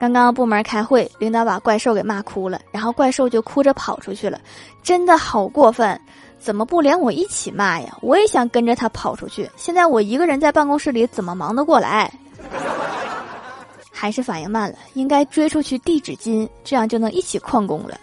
刚刚部门开会领导把怪兽给骂哭了然后怪兽就哭着跑出去了。真的好过分怎么不连我一起骂呀？我也想跟着他跑出去现在我一个人在办公室里怎么忙得过来？还是反应慢了应该追出去递纸巾这样就能一起旷工了。